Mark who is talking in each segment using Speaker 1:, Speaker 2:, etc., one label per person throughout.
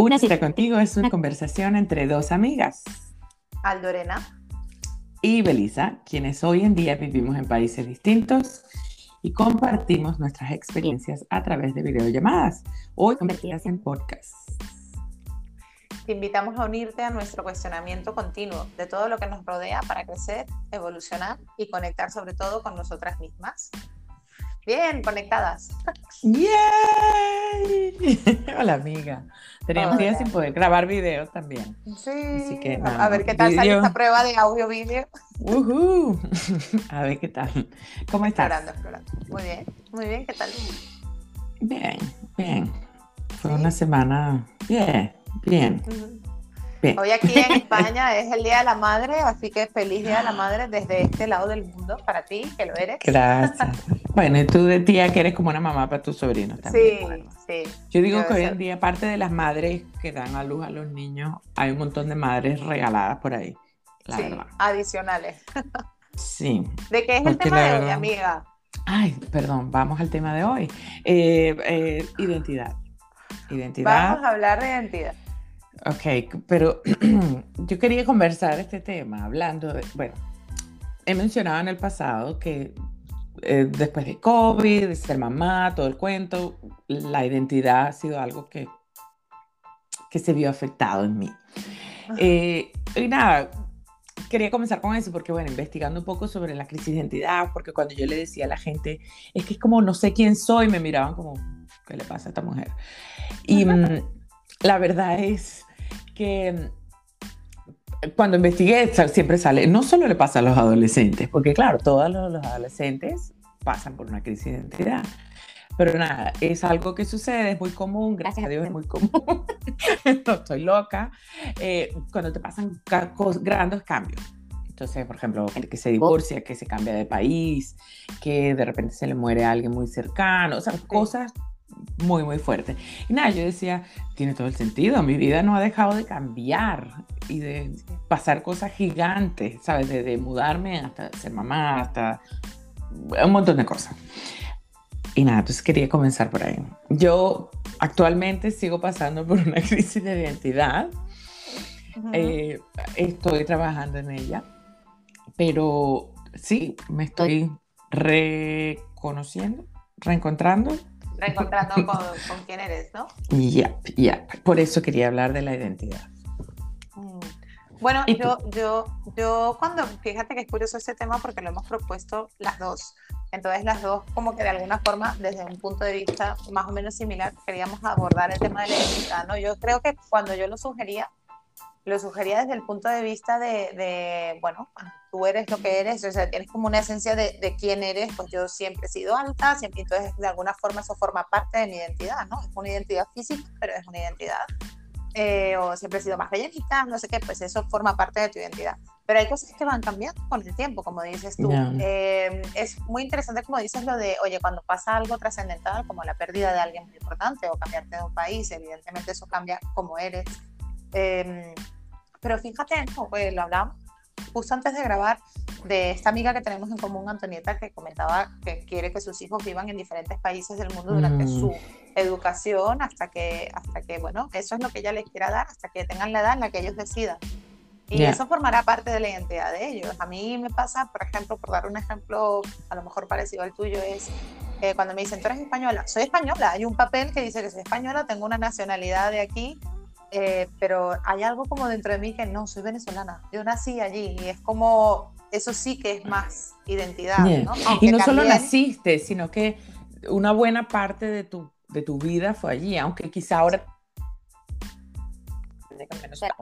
Speaker 1: Una cita contigo es una conversación entre dos amigas.
Speaker 2: Aldorena.
Speaker 1: Y Belisa, quienes hoy en día vivimos en países distintos y compartimos nuestras experiencias a través de videollamadas, hoy convertidas en podcast.
Speaker 2: Te invitamos a unirte a nuestro cuestionamiento continuo de todo lo que nos rodea para crecer, evolucionar y conectar sobre todo con nosotras mismas. Bien, conectadas.
Speaker 1: ¡Yay! Hola, amiga. Teníamos días sin poder grabar videos también.
Speaker 2: Sí. Así que, a ver qué tal sale esta prueba de audio-vídeo.
Speaker 1: Uh A ver qué tal. ¿Cómo estás?
Speaker 2: Explorando, explorando. Muy bien, muy bien. ¿Qué tal?
Speaker 1: Bien, bien. Fue una semana bien, bien.
Speaker 2: Hoy aquí en España es el Día de la Madre, así que feliz Día de la Madre desde este lado del mundo para ti, que lo eres.
Speaker 1: Gracias. bueno, y tú de tía que eres como una mamá para tus sobrinos también. Sí, sí. Yo digo que hoy en día, aparte de las madres que dan a luz a los niños, hay un montón de madres regaladas por ahí.
Speaker 2: sí, adicionales.
Speaker 1: sí.
Speaker 2: ¿De qué es el tema de hoy, amiga?
Speaker 1: Ay, perdón, vamos al tema de hoy. Eh, eh, identidad. Identidad.
Speaker 2: Vamos a hablar de identidad.
Speaker 1: Ok, pero yo quería conversar este tema hablando de, bueno, he mencionado en el pasado que eh, después de COVID, de ser mamá, todo el cuento, la identidad ha sido algo que, que se vio afectado en mí. Eh, y nada, quería comenzar con eso porque, bueno, investigando un poco sobre la crisis de identidad, porque cuando yo le decía a la gente, es que es como no sé quién soy, me miraban como, ¿qué le pasa a esta mujer? Y mm, la verdad es que mm, cuando investigué siempre sale, no solo le pasa a los adolescentes, porque claro, todos los, adolescentes pasan por una crisis de identidad. Pero nada, es algo que sucede, es muy común, gracias a Dios es muy común. no estoy loca. Eh, cuando te pasan grandes cambios. Entonces, por ejemplo, que se divorcia, que se cambia de país, que de repente se le muere a alguien muy cercano, o sea, cosas muy, muy fuerte. Y nada, yo decía, tiene todo el sentido, mi vida no ha dejado de cambiar y de pasar cosas gigantes, ¿sabes? De, mudarme hasta ser mamá, hasta un montón de cosas. Y nada, entonces quería comenzar por ahí. Yo actualmente sigo pasando por una crisis de identidad. Eh, estoy trabajando en ella, pero sí, me estoy reconociendo, reencontrando
Speaker 2: reencontrando con, con quién eres, ¿no?
Speaker 1: Ya, ya. Por eso quería hablar de la identidad.
Speaker 2: Mm. Bueno, yo, yo, yo cuando, fíjate que es curioso este tema porque lo hemos propuesto las dos. Entonces las dos como que de alguna forma, desde un punto de vista más o menos similar, queríamos abordar el tema de la identidad, ¿no? Yo creo que cuando yo lo sugería, lo sugería desde el punto de vista de, de, bueno, tú eres lo que eres, o sea, tienes como una esencia de, de, quién eres, pues yo siempre he sido alta, siempre, entonces de alguna forma eso forma parte de mi identidad, ¿no? Es una identidad física, pero es una identidad, eh, o siempre he sido más rellenita, no sé qué, pues eso forma parte de tu identidad. Pero hay cosas que van cambiando con el tiempo, como dices tú. Eh, es muy interesante, como dices, lo de, oye, cuando pasa algo trascendental, como la pérdida de alguien muy importante o cambiarte de un país, evidentemente eso cambia cómo eres. Eh, pero fíjate, pues lo hablamos justo antes de grabar de esta amiga que tenemos en común, Antonieta, que comentaba que quiere que sus hijos vivan en diferentes países del mundo durante mm. su educación hasta que, hasta que, bueno, eso es lo que ella les quiera dar, hasta que tengan la edad en la que ellos decidan. Y eso formará parte de la identidad de ellos. A mí me pasa, por ejemplo, por dar un ejemplo a lo mejor parecido al tuyo, es eh, cuando me dicen, tú eres española, soy española, hay un papel que dice que soy española, tengo una nacionalidad de aquí, eh, pero hay algo como dentro de mí que no, soy venezolana, yo nací allí y es como, eso sí que es más identidad. ¿no?
Speaker 1: Y no solo naciste, sino que una buena parte de tu, de tu vida fue allí, aunque quizá ahora...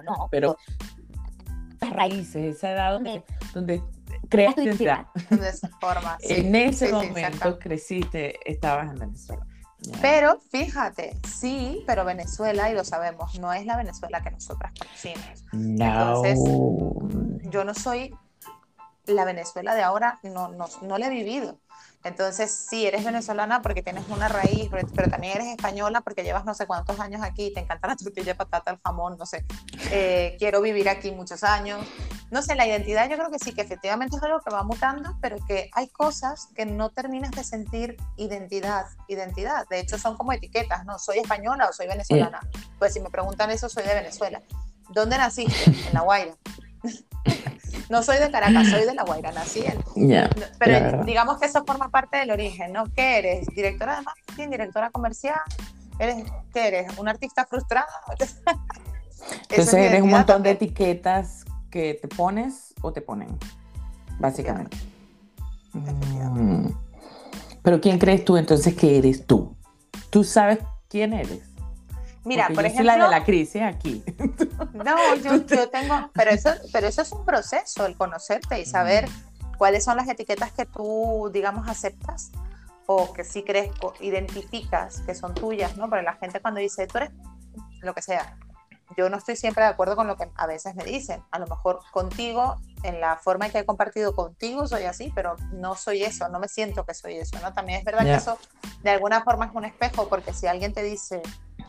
Speaker 1: No, pero las raíces, esa edad donde, donde creas tu identidad. En ese momento creciste, estabas en Venezuela.
Speaker 2: Pero fíjate, sí, pero Venezuela, y lo sabemos, no es la Venezuela que nosotras conocimos.
Speaker 1: No. Entonces,
Speaker 2: yo no soy la Venezuela de ahora no, no, no la he vivido. Entonces, sí, eres venezolana porque tienes una raíz, pero, también eres española porque llevas no sé cuántos años aquí, te encanta la tortilla de patata, el jamón, no sé. Eh, quiero vivir aquí muchos años. No sé, la identidad yo creo que sí, que efectivamente es algo que va mutando, pero que hay cosas que no terminas de sentir identidad, identidad. De hecho, son como etiquetas, ¿no? Soy española o soy venezolana. Pues si me preguntan eso, soy de Venezuela. ¿Dónde naciste? En La Guaira. No soy de Caracas, soy de La Guaira, nací en... pero digamos que eso forma parte del origen, ¿no? ¿Qué eres? ¿Directora de marketing? ¿Directora comercial? ¿Eres, ¿Qué eres? ¿Un artista frustrado?
Speaker 1: Entonces eres un montón de etiquetas que te pones o te ponen, básicamente. Mm. Pero ¿quién crees tú entonces que eres tú? ¿Tú sabes quién eres?
Speaker 2: Mira, por
Speaker 1: yo
Speaker 2: ejemplo.
Speaker 1: Soy la de la crisis aquí.
Speaker 2: No, yo, yo, tengo. Pero eso, pero eso es un proceso, el conocerte y saber mm. cuáles son las etiquetas que tú, digamos, aceptas o que sí crees, identificas que son tuyas, ¿no? Pero la gente cuando dice, tú eres lo que sea, yo no estoy siempre de acuerdo con lo que a veces me dicen. A lo mejor contigo, en la forma en que he compartido contigo, soy así, pero no soy eso, no me siento que soy eso, ¿no? También es verdad que eso de alguna forma es un espejo, porque si alguien te dice,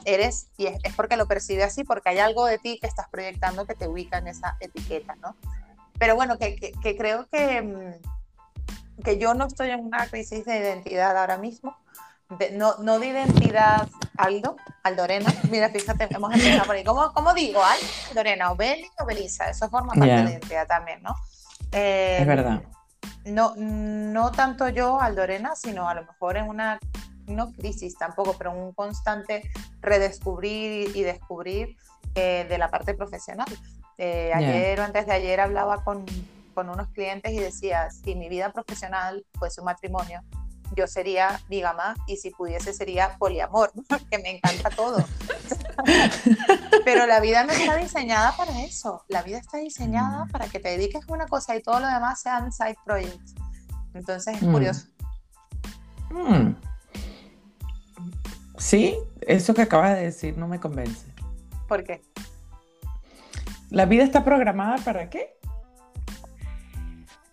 Speaker 2: eres y es, porque lo percibe así, porque hay algo de ti que estás proyectando que te ubica en esa etiqueta, ¿no? Pero bueno, que, que, creo que, mm, que yo no estoy en una crisis de identidad ahora mismo, no, no de identidad Aldo, Aldorena, mira, fíjate, hemos empezado por ahí, ¿cómo, cómo digo? Aldorena, o Beli o Belisa, eso forma parte de la identidad también, ¿no?
Speaker 1: es verdad.
Speaker 2: Eh, no, no tanto yo, Aldorena, sino a lo mejor en una no crisis tampoco, pero un constante redescubrir y descubrir eh, de la parte profesional. Eh, ayer o antes de ayer hablaba con, con, unos clientes y decía, si mi vida profesional fuese un matrimonio, yo sería bigama y si pudiese sería poliamor, que me encanta todo. Pero la vida no está diseñada para eso. La vida está diseñada mm. para que te dediques a una cosa y todo lo demás sean side projects. Entonces es mm. curioso.
Speaker 1: Mm. Sí, eso que acabas de decir no me convence.
Speaker 2: ¿Por qué?
Speaker 1: ¿La vida está programada para qué?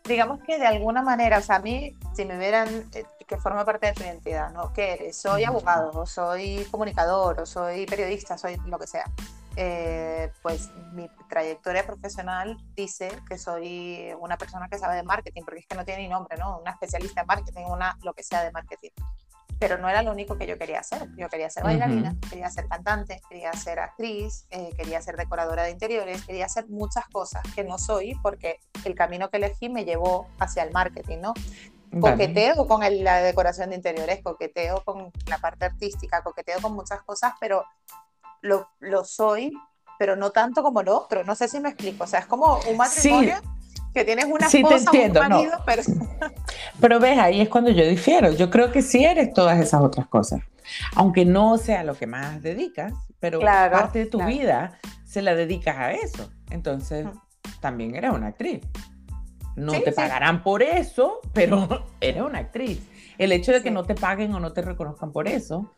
Speaker 2: Digamos que de alguna manera, o sea, a mí, si me vieran eh, que forma parte de tu identidad, ¿no? ¿Qué eres? Soy abogado, o soy comunicador, o soy periodista, soy lo que sea. Eh, pues mi trayectoria profesional dice que soy una persona que sabe de marketing, porque es que no tiene ni nombre, ¿no? Una especialista en marketing, una lo que sea de marketing pero no era lo único que yo quería hacer. Yo quería ser bailarina, quería ser cantante, quería ser actriz, eh, quería ser decoradora de interiores, quería hacer muchas cosas que no soy porque el camino que elegí me llevó hacia el marketing, ¿no? Coqueteo con la decoración de interiores, coqueteo con la parte artística, coqueteo con muchas cosas, pero lo, lo soy, pero no tanto como lo otro. No sé si me explico. O sea, es como un matrimonio que tienes una sí, te entiendo, pero...
Speaker 1: pero ves, ahí es cuando yo difiero. Yo creo que sí eres todas esas otras cosas. Aunque no sea lo que más dedicas, pero parte de tu vida se la dedicas a eso. Entonces, también eres una actriz. No te pagarán por eso, pero eres una actriz. El hecho de que no te paguen o no te reconozcan por eso,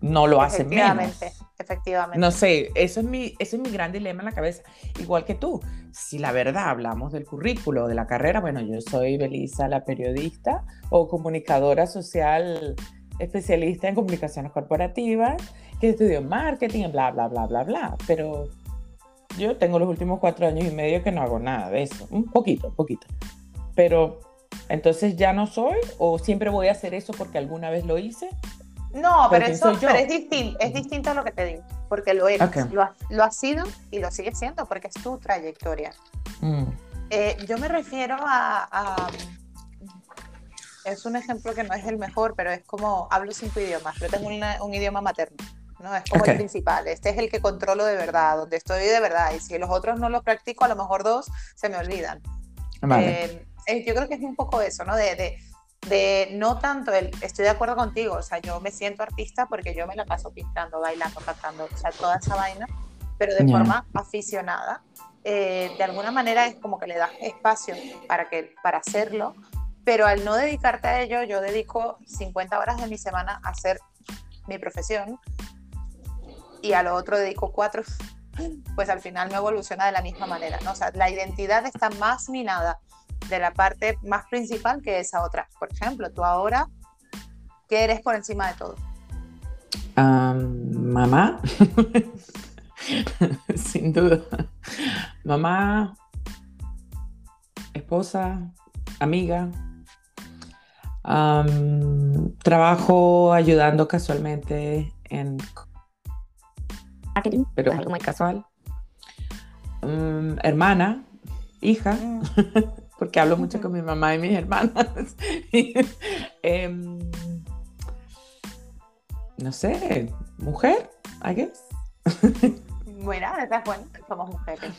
Speaker 1: no lo hacen menos.
Speaker 2: Efectivamente,
Speaker 1: No sé, eso es, mi, eso es mi gran dilema en la cabeza. Igual que tú, si la verdad hablamos del currículo, de la carrera, bueno, yo soy Belisa, la periodista o comunicadora social especialista en comunicaciones corporativas, que estudió marketing, bla, bla, bla, bla, bla. Pero yo tengo los últimos cuatro años y medio que no hago nada de eso. Un poquito, un poquito. Pero entonces ya no soy o siempre voy a hacer eso porque alguna vez lo hice.
Speaker 2: No, pero, eso, es, distinto, es distinto a lo que te digo, porque lo eres, lo, has, lo sido y lo sigues siendo, porque es tu trayectoria. Mm. Eh, yo me refiero a, Es un ejemplo que no es el mejor, pero es como hablo cinco idiomas, pero tengo un idioma materno. ¿no? Es como el principal, este es el que controlo de verdad, donde estoy de verdad, y si los otros no los practico, a lo mejor dos se me olvidan. Eh, eh, yo creo que es un poco eso, ¿no? De, de de no tanto el, estoy de acuerdo contigo, o sea, yo me siento artista porque yo me la paso pintando, bailando, cantando, o sea, toda esa vaina, pero de forma aficionada. Eh, de alguna manera es como que le das espacio para, que, para hacerlo, pero al no dedicarte a ello, yo dedico 50 horas de mi semana a hacer mi profesión y a lo otro dedico cuatro, pues al final me evoluciona de la misma manera, ¿no? O sea, la identidad está más minada de la parte más principal que esa otra. Por ejemplo, tú ahora, ¿qué eres por encima de todo?
Speaker 1: mamá, sin duda. Mamá, esposa, amiga. trabajo ayudando casualmente en pero es algo muy casual. hermana, hija, mm. porque hablo mucho con mi mamá y mis hermanas. Em, no sé, mujer, I guess.
Speaker 2: bueno, estás bueno, somos mujeres.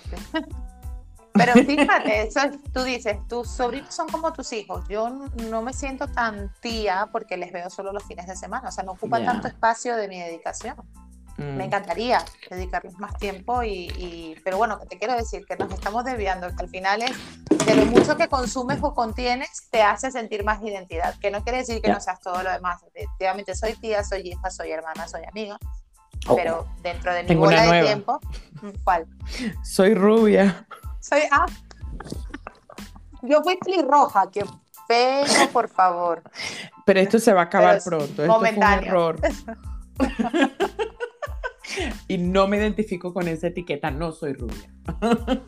Speaker 2: Pero fíjate, eso tú dices, tus sobrinos son como tus hijos. Yo no me siento tan tía porque les veo solo los fines de semana, o sea, no ocupa tanto espacio de mi dedicación. Me mm. encantaría dedicarles más tiempo y, pero bueno, te quiero decir que nos estamos desviando, que al final es de lo mucho que consumes o contienes te hace sentir más identidad, que no quiere decir que no seas todo lo demás. Efectivamente, soy tía, soy hija, soy hermana, soy amiga, oh. pero dentro de mi bola de tiempo, ¿cuál?
Speaker 1: Soy rubia.
Speaker 2: Soy, ah, yo fui pelirroja, que pena, por favor.
Speaker 1: Pero esto se va a acabar pronto, esto fue un error. y no me identifico con esa etiqueta, no soy rubia.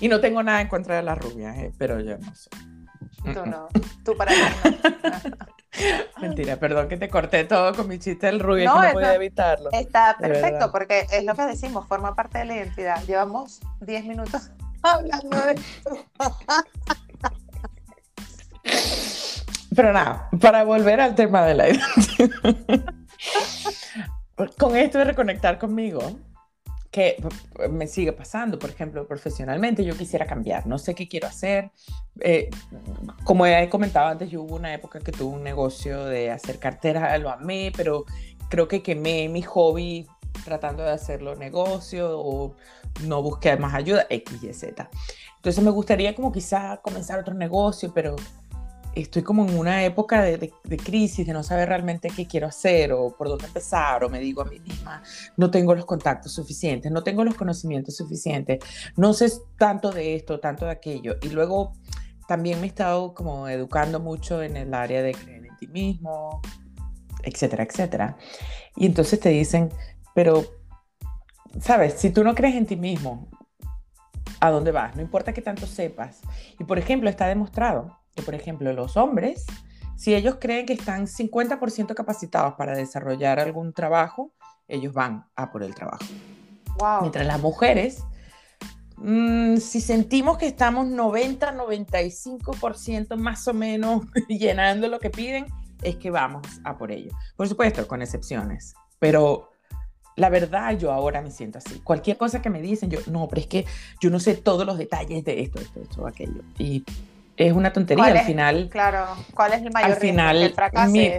Speaker 1: y no tengo nada en contra de las rubias, eh, pero yo no
Speaker 2: sé. Tú no, tú para mí
Speaker 1: Mentira, perdón que te corté todo con mi chiste del rubio, no, que no podía evitarlo.
Speaker 2: Está perfecto, porque es lo que decimos, forma parte de la identidad. Llevamos 10 minutos hablando de esto.
Speaker 1: Pero nada, para volver al tema de la identidad con esto de reconectar conmigo, que me sigue pasando, por ejemplo, profesionalmente, yo quisiera cambiar, no sé qué quiero hacer. Eh, como he comentado antes, yo hubo una época que tuve un negocio de hacer carteras, lo amé, pero creo que quemé mi hobby tratando de hacerlo negocio o no busqué más ayuda, X, Y, Z. Entonces me gustaría como quizá comenzar otro negocio, pero estoy como en una época de, crisis, de no saber realmente qué quiero hacer o por dónde empezar, o me digo a mí misma, no tengo los contactos suficientes, no tengo los conocimientos suficientes, no sé tanto de esto, tanto de aquello. Y luego también me he estado como educando mucho en el área de creer en ti mismo, etcétera, etcétera. Y entonces te dicen, pero, ¿sabes? Si tú no crees en ti mismo, ¿a dónde vas? No importa que tanto sepas. Y por ejemplo, está demostrado por ejemplo, los hombres, si ellos creen que están 50% capacitados para desarrollar algún trabajo, ellos van a por el trabajo. Mientras las mujeres, mm, si sentimos que estamos 90, 95% más o menos llenando lo que piden, es que vamos a por ello. Por supuesto, con excepciones, pero la verdad yo ahora me siento así. Cualquier cosa que me dicen, yo, no, pero es que yo no sé todos los detalles de esto, esto, esto, aquello. Y es una tontería al final.
Speaker 2: Claro, ¿cuál es el mayor
Speaker 1: al final, mi,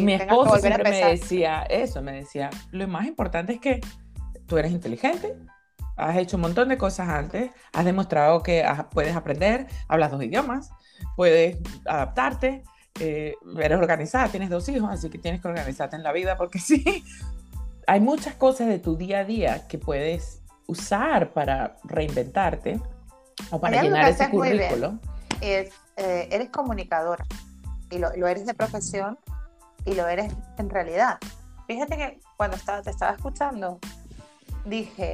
Speaker 1: mi esposo siempre me decía eso, me decía, lo más importante es que tú eres inteligente, has hecho un montón de cosas antes, has demostrado que puedes aprender, hablas dos idiomas, puedes adaptarte, eh, eres organizada, tienes dos hijos, así que tienes que organizarte en la vida porque sí, hay muchas cosas de tu día a día que puedes usar para reinventarte o para llenar ese currículo
Speaker 2: es, eh, eres comunicadora y lo, eres de profesión y lo eres en realidad. Fíjate que cuando estaba, te estaba escuchando, dije,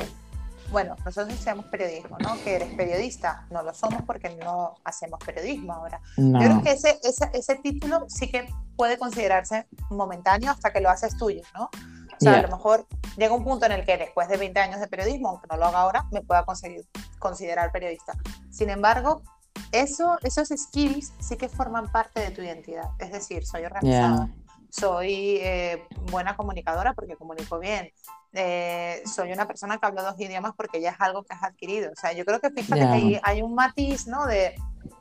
Speaker 2: bueno, nosotros estudiamos periodismo, ¿no? Que eres periodista. No lo somos porque no hacemos periodismo ahora. Yo creo que ese, ese, ese, título sí que puede considerarse momentáneo hasta que lo haces tuyo, ¿no? O sea, a lo mejor llega un punto en el que después de 20 años de periodismo, aunque no lo haga ahora, me pueda conseguir, considerar periodista. Sin embargo, eso, esos skills sí que forman parte de tu identidad. Es decir, soy organizada, soy eh, buena comunicadora porque comunico bien, eh, soy una persona que habla dos idiomas porque ya es algo que has adquirido. O sea, yo creo que fíjate que hay, hay, un matiz, ¿no? De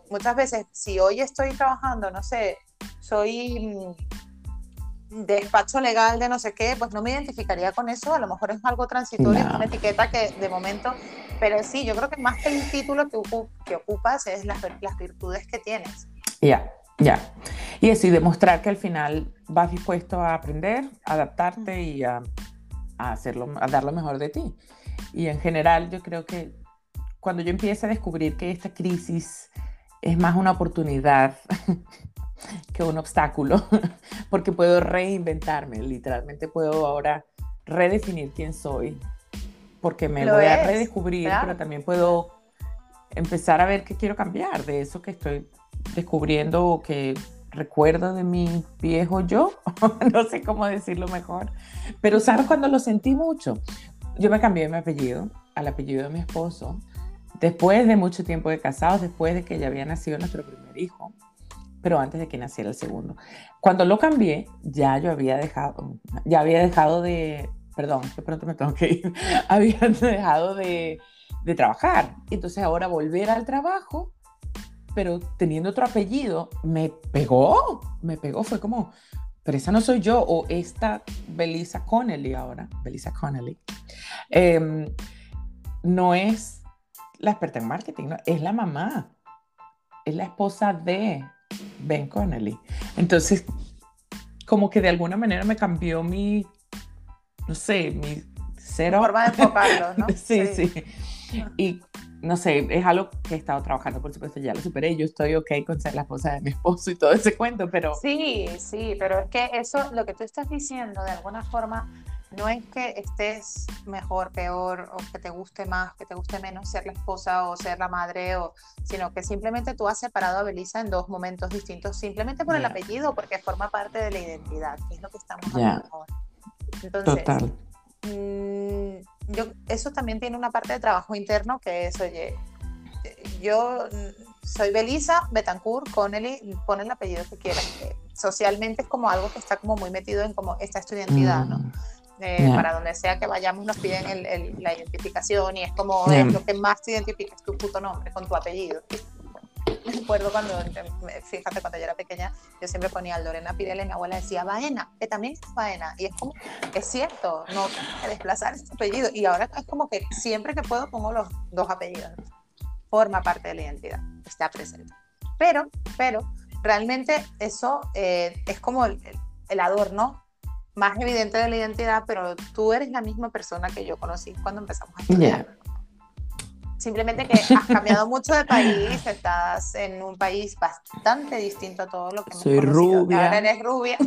Speaker 2: muchas veces, si hoy estoy trabajando, no sé, soy mm, despacho legal de no sé qué, pues no me identificaría con eso, a lo mejor es algo transitorio, es una etiqueta que de momento, pero sí, yo creo que más que el título que, que ocupas es las, las virtudes que tienes.
Speaker 1: Ya, ya. Y eso, y demostrar que al final vas dispuesto a aprender, a adaptarte y a, a, hacerlo, a dar lo mejor de ti. Y en general yo creo que cuando yo empiezo a descubrir que esta crisis es más una oportunidad que un obstáculo, porque puedo reinventarme, literalmente puedo ahora redefinir quién soy, porque me voy a redescubrir, pero también puedo empezar a ver qué quiero cambiar de eso que estoy descubriendo o que recuerdo de mi viejo yo, no sé cómo decirlo mejor, pero ¿sabes cuando lo sentí mucho? Yo me cambié mi apellido al apellido de mi esposo después de mucho tiempo de casados, después de que ya había nacido nuestro primer hijo, pero antes de que naciera el segundo. Cuando lo cambié, ya yo había dejado, ya había dejado de, perdón, de pronto me tengo que ir, había dejado de, de trabajar. Entonces ahora volver al trabajo, pero teniendo otro apellido, me pegó, me pegó, fue como, pero esa no soy yo, o esta Belisa Connelly ahora, Belisa Connelly, em, no es la experta en marketing, es la mamá, es la esposa de Ben Connelly. Entonces, como que de alguna manera me cambió mi, no sé, mi cero.
Speaker 2: forma de enfocarlo, ¿no?
Speaker 1: sí, sí, Y no sé, es algo que he estado trabajando, por supuesto, ya lo superé, yo estoy ok con ser la esposa de mi esposo y todo ese cuento, pero...
Speaker 2: Sí, sí, pero es que eso, lo que tú estás diciendo, de alguna forma, no es que estés mejor, peor, o que te guste más, que te guste menos ser la esposa o ser la madre, o, sino que simplemente tú has separado a Belisa en dos momentos distintos, simplemente por el apellido, porque forma parte de la identidad, que es lo que estamos hablando ahora. Entonces, Total. Mm, yo, eso también tiene una parte de trabajo interno que es, oye, yo soy Belisa, Betancourt, Connelly, pon el apellido que quieras. Socialmente es como algo que está como muy metido en como esta es tu identidad, ¿no? Mm. Eh, para donde sea que vayamos nos piden la identificación y es como es lo que más te identifica es tu puto nombre con tu apellido. Me acuerdo cuando, fíjate, cuando yo era pequeña, yo siempre ponía Lorena Pirela y mi abuela decía Baena, que también es Baena. Y es como, es cierto, no desplazar este apellido. Y ahora es como que siempre que puedo pongo los dos apellidos. Forma parte de la identidad, está presente. Pero, pero, realmente eso eh, es como el, el adorno más evidente de la identidad, pero tú eres la misma persona que yo conocí cuando empezamos a estudiar. Simplemente que has cambiado mucho de país, estás en un país bastante distinto a todo lo que hemos
Speaker 1: Soy rubia.
Speaker 2: Ahora eres rubia.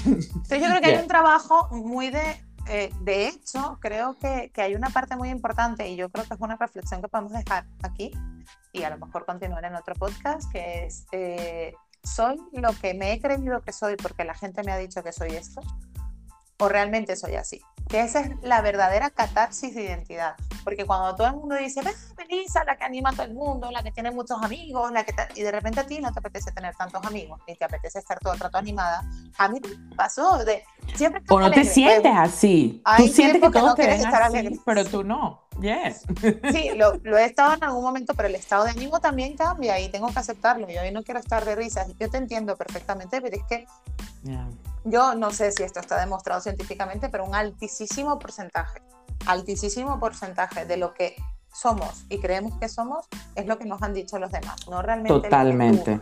Speaker 2: Entonces yo creo que hay un trabajo muy de... Eh, de hecho, creo que, que, hay una parte muy importante y yo creo que es una reflexión que podemos dejar aquí y a lo mejor continuar en otro podcast, que es eh, ¿soy lo que me he creído que soy porque la gente me ha dicho que soy esto? ¿O realmente soy así? Que esa es la verdadera catarsis de identidad. Porque cuando todo el mundo dice, ven, Melissa, la que anima a todo el mundo, la que tiene muchos amigos, la que y de repente a ti no te apetece tener tantos amigos, ni te apetece estar todo el rato animada, a mí me pasó de siempre
Speaker 1: O no te sientes así. Tú sientes que todos te estar así, pero tú no. Yes.
Speaker 2: Sí, lo, lo, he estado en algún momento, pero el estado de ánimo también cambia y tengo que aceptarlo. Yo hoy no quiero estar de risas. Yo te entiendo perfectamente, pero es que yo no sé si esto está demostrado científicamente, pero un altísimo porcentaje, altísimo porcentaje de lo que somos y creemos que somos es lo que nos han dicho los demás, no realmente.
Speaker 1: Totalmente.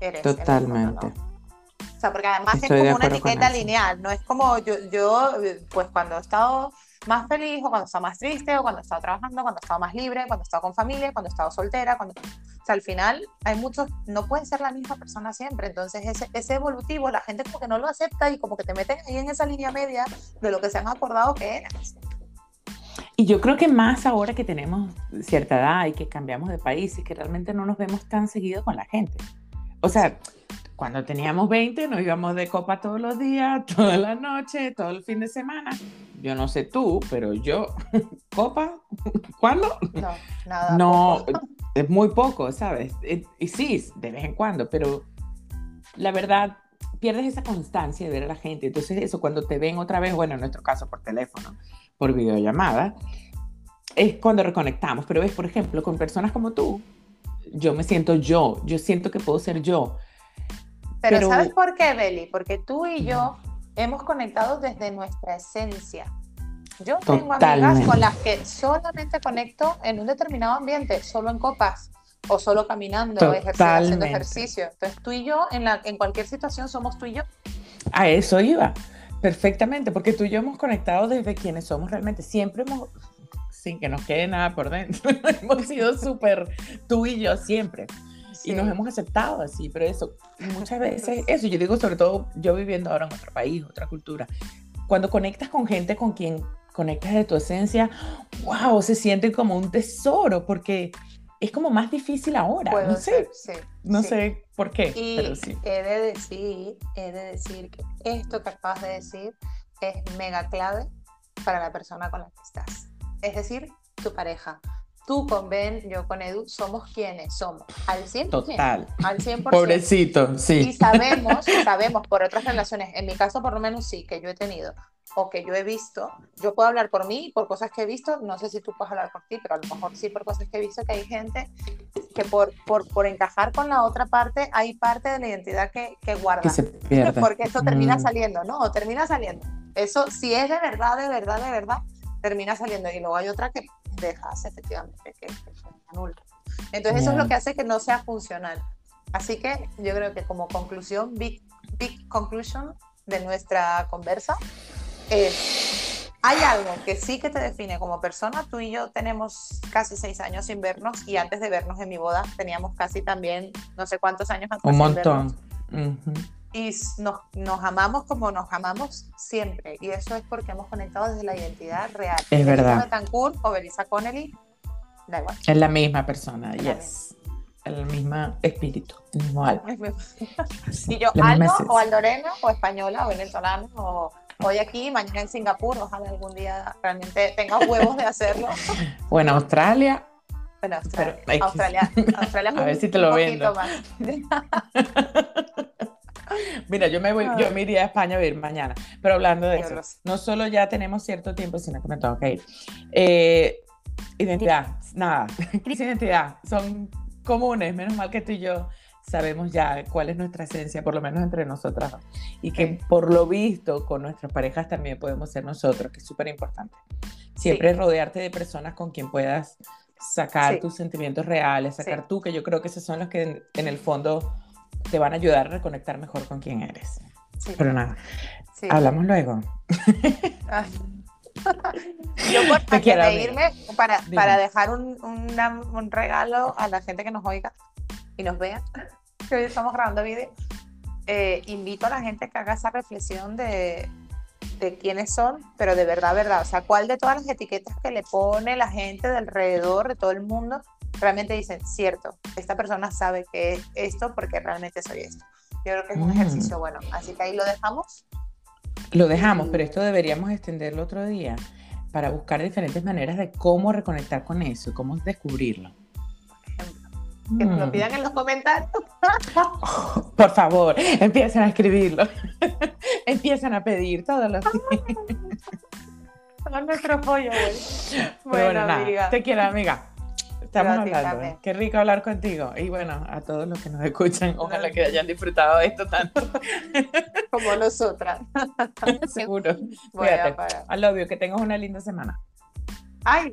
Speaker 1: eres Totalmente.
Speaker 2: O sea, porque además es como una etiqueta lineal, no es como yo, yo, pues cuando he estado más feliz o cuando estado más triste o cuando estado trabajando, cuando estado más libre, cuando estado con familia, cuando estado soltera, cuando... O sea, al final hay muchos, no pueden ser la misma persona siempre, entonces ese, ese evolutivo la gente como que no lo acepta y como que te meten ahí en esa línea media de lo que se han acordado que eras.
Speaker 1: Y yo creo que más ahora que tenemos cierta edad y que cambiamos de país y que realmente no nos vemos tan seguido con la gente. O sea, cuando teníamos 20 nos íbamos de copa todos los días, toda la noche, todo el fin de semana. Yo no sé tú, pero yo, copa, ¿cuándo?
Speaker 2: No, nada.
Speaker 1: No, es muy poco, ¿sabes? Y sí, de vez en cuando, pero la verdad, pierdes esa constancia de ver a la gente. Entonces eso, cuando te ven otra vez, bueno, en nuestro caso por teléfono, por videollamada, es cuando reconectamos. Pero ves, por ejemplo, con personas como tú, yo me siento yo, yo siento que puedo ser yo.
Speaker 2: Pero, ¿sabes por qué, Beli? Porque tú y yo hemos conectado desde nuestra esencia. Yo tengo amigas con las que solamente conecto en un determinado ambiente, solo en copas o solo caminando, haciendo ejercicio. Entonces tú y yo en, la, en cualquier situación somos tú y yo.
Speaker 1: A eso iba, perfectamente, porque tú y yo hemos conectado desde quienes somos realmente. Siempre hemos sin que nos quede nada por dentro. hemos sido súper tú y yo siempre. Y nos hemos aceptado así, pero eso, muchas veces, eso, yo digo sobre todo yo viviendo ahora en otro país, otra cultura, cuando conectas con gente con quien conectas de tu esencia, wow, se siente como un tesoro, porque es como más difícil ahora. no sé, no sé por qué, pero sí.
Speaker 2: He de decir, he de decir que esto que acabas de decir es mega clave para la persona con la que estás. Es decir, tu pareja. Tú con Ben, yo con Edu, somos quienes somos. Al 100%.
Speaker 1: Total.
Speaker 2: Al 100%.
Speaker 1: Pobrecito, sí.
Speaker 2: Y sabemos, sabemos por otras relaciones, en mi caso por lo menos sí, que yo he tenido, o que yo he visto, yo puedo hablar por mí, por cosas que he visto, no sé si tú puedes hablar por ti, pero a lo mejor sí por cosas que he visto, que hay gente que por, por, por encajar con la otra parte, hay parte de la identidad que, que guarda.
Speaker 1: se pierde.
Speaker 2: Porque eso termina mm. saliendo, ¿no? O termina saliendo. Eso, si es de verdad, de verdad, de verdad, termina saliendo. Y luego hay otra que dejas, efectivamente, que, que anula. Entonces eso es lo que hace que no sea funcional. Así que yo creo que como conclusión, big, big conclusion de nuestra conversa, es, hay algo que sí que te define como persona. Tú y yo tenemos casi seis años sin vernos y antes de vernos en mi boda teníamos casi también no sé cuántos años antes
Speaker 1: Un montón.
Speaker 2: Y nos, nos, amamos como nos amamos siempre. Y eso es porque hemos conectado desde la identidad real.
Speaker 1: Es verdad.
Speaker 2: Betancourt o Belisa Connelly, da igual.
Speaker 1: Es la misma persona, yes. El mismo espíritu, el mismo alma.
Speaker 2: y yo, Aldo o Aldorena o española o venezolana o hoy aquí, mañana en Singapur, ojalá algún día realmente tenga huevos de hacerlo.
Speaker 1: Bueno, Australia.
Speaker 2: Bueno, Australia, Australia, Australia
Speaker 1: A ver si te lo vendo. Mira, yo me voy, yo me iría a España a vivir mañana, pero hablando de eso, no solo ya tenemos cierto tiempo, sino que me tengo que ir. Eh, identidad, nada, crisis de identidad, son comunes, menos mal que tú y yo sabemos ya cuál es nuestra esencia, por lo menos entre nosotras, y que por lo visto con nuestras parejas también podemos ser nosotros, que es súper importante. Siempre rodearte de personas con quien puedas sacar tus sentimientos reales, sacar tú, que yo creo que esos son los que en, el fondo te van a ayudar a reconectar mejor con quien eres. Pero nada, hablamos luego.
Speaker 2: Yo por irme, para, para dejar un, un regalo a la gente que nos oiga, y nos vean, que hoy estamos grabando vídeo, eh, invito a la gente que haga esa reflexión de, de quiénes son, pero de verdad, verdad, o sea, cuál de todas las etiquetas que le pone la gente de alrededor, de todo el mundo, realmente dicen, cierto, esta persona sabe que es esto porque realmente soy esto. Yo creo que es un mm. ejercicio bueno, así que ahí lo dejamos.
Speaker 1: Lo dejamos, pero esto deberíamos extenderlo otro día para buscar diferentes maneras de cómo reconectar con eso y cómo descubrirlo
Speaker 2: que nos lo mm. pidan en los comentarios.
Speaker 1: por favor, empiecen a escribirlo. empiezan a pedir todos los días.
Speaker 2: Con nuestro
Speaker 1: güey. Bueno, amiga. Te quiero, amiga. Estamos hablando. Qué rico hablar contigo. Y bueno, a todos los que nos escuchan, ojalá que hayan disfrutado de esto tanto.
Speaker 2: Como nosotras.
Speaker 1: Seguro. Cuídate. I love you. Que tengas una linda semana.
Speaker 2: Ay,